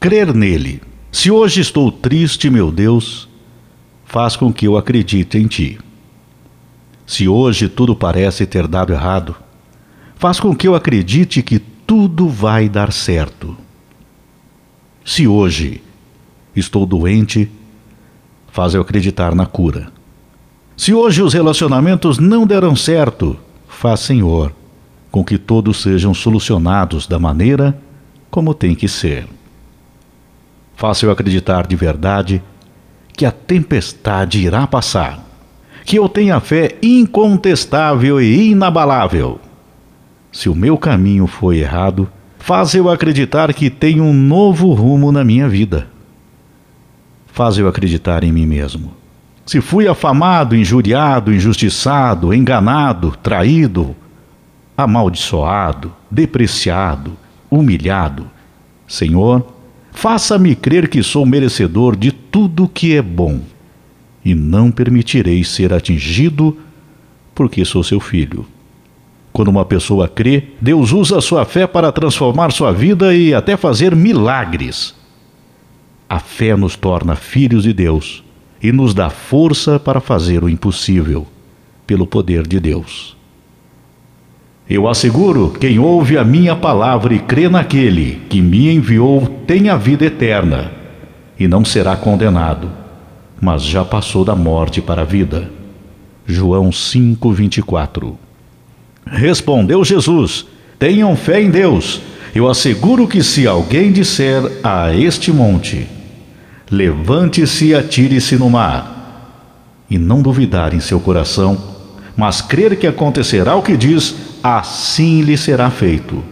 Crer nele. Se hoje estou triste, meu Deus, faz com que eu acredite em ti. Se hoje tudo parece ter dado errado, faz com que eu acredite que tudo vai dar certo. Se hoje estou doente, faz eu acreditar na cura. Se hoje os relacionamentos não deram certo, faz, Senhor, com que todos sejam solucionados da maneira como tem que ser. Eu acreditar de verdade que a tempestade irá passar, que eu tenha fé incontestável e inabalável. Se o meu caminho foi errado, faz eu acreditar que tenho um novo rumo na minha vida. Faz eu acreditar em mim mesmo. Se fui afamado, injuriado, injustiçado, enganado, traído, amaldiçoado, depreciado, humilhado, Senhor, faça-me crer que sou merecedor de tudo que é bom e não permitirei ser atingido porque sou seu filho. Quando uma pessoa crê, Deus usa sua fé para transformar sua vida e até fazer milagres. A fé nos torna filhos de Deus e nos dá força para fazer o impossível, pelo poder de Deus. Eu asseguro: quem ouve a minha palavra e crê naquele que me enviou tem a vida eterna e não será condenado, mas já passou da morte para a vida. João 5:24. Respondeu Jesus: Tenham fé em Deus. Eu asseguro que se alguém disser a este monte: Levante-se e atire-se no mar, e não duvidar em seu coração, mas crer que acontecerá o que diz, assim lhe será feito.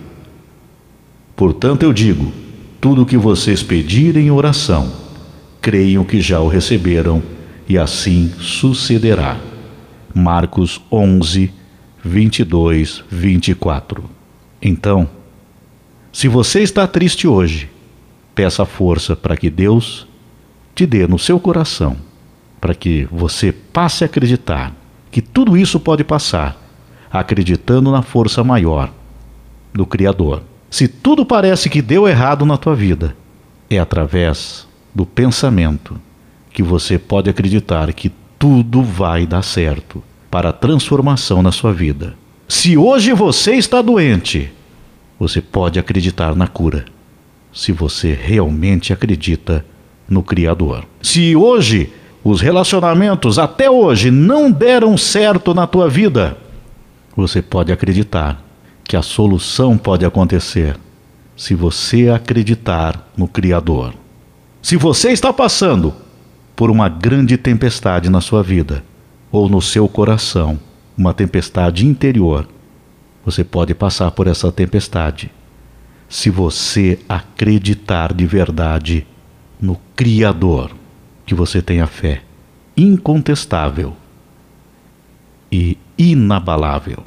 Portanto, eu digo: tudo o que vocês pedirem em oração, creiam que já o receberam, e assim sucederá. Marcos 11, 22, 24. Então, se você está triste hoje, peça força para que Deus te dê no seu coração, para que você passe a acreditar que tudo isso pode passar, acreditando na força maior do Criador. Se tudo parece que deu errado na tua vida, é através do pensamento que você pode acreditar que tudo vai dar certo para a transformação na sua vida. Se hoje você está doente, você pode acreditar na cura. Se você realmente acredita no Criador. Se hoje os relacionamentos até hoje não deram certo na tua vida, você pode acreditar que a solução pode acontecer se você acreditar no Criador. Se você está passando por uma grande tempestade na sua vida, ou no seu coração, uma tempestade interior, você pode passar por essa tempestade se você acreditar de verdade no Criador, que você tenha fé incontestável e inabalável.